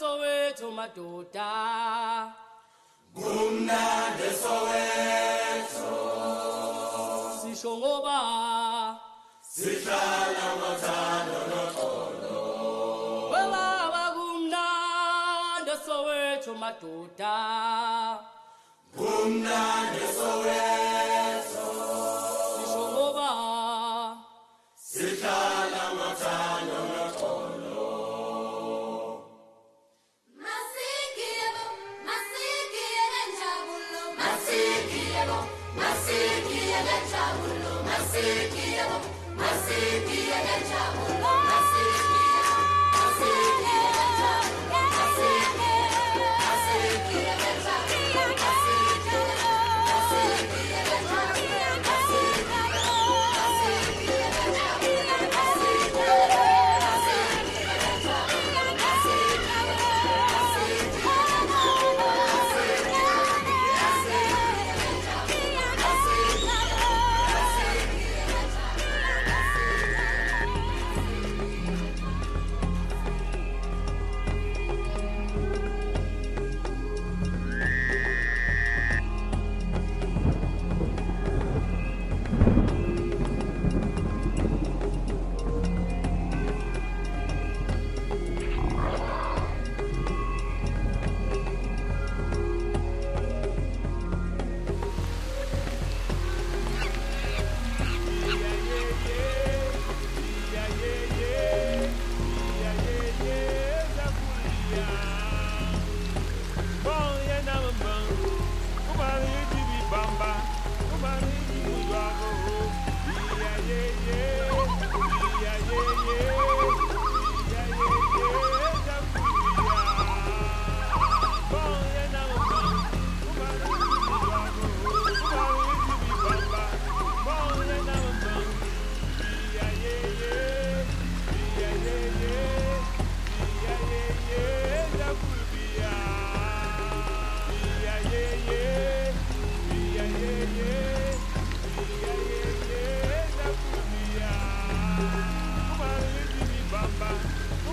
soweto madoda. Kumnandi soweto sisho ngoba sihlala ngothando noxolo webaba kumnandi soweto madoda. Kumnandi soweto. Sisho ngoba sihlala ngothando njabulo, masikiyebo, masikiyele njabulo, masikiyebo,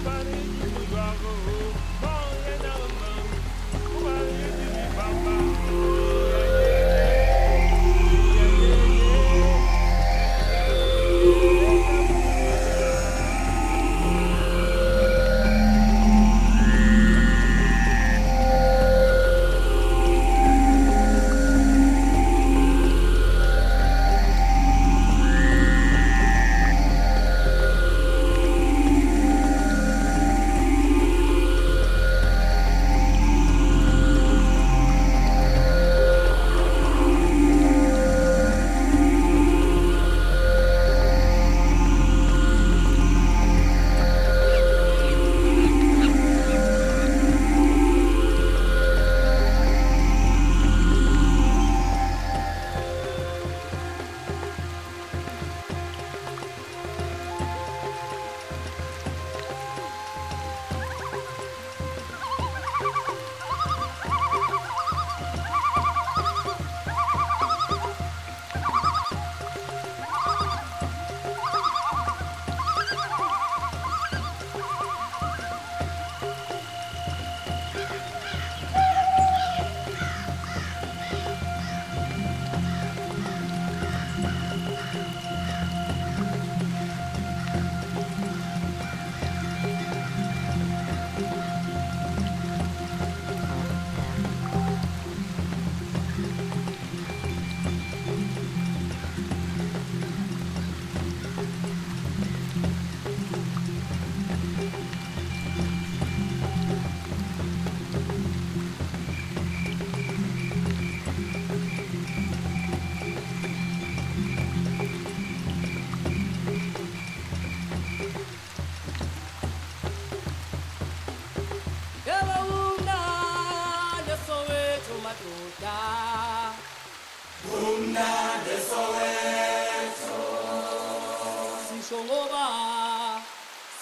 yeba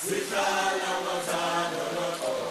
sihlala ngothando noxolo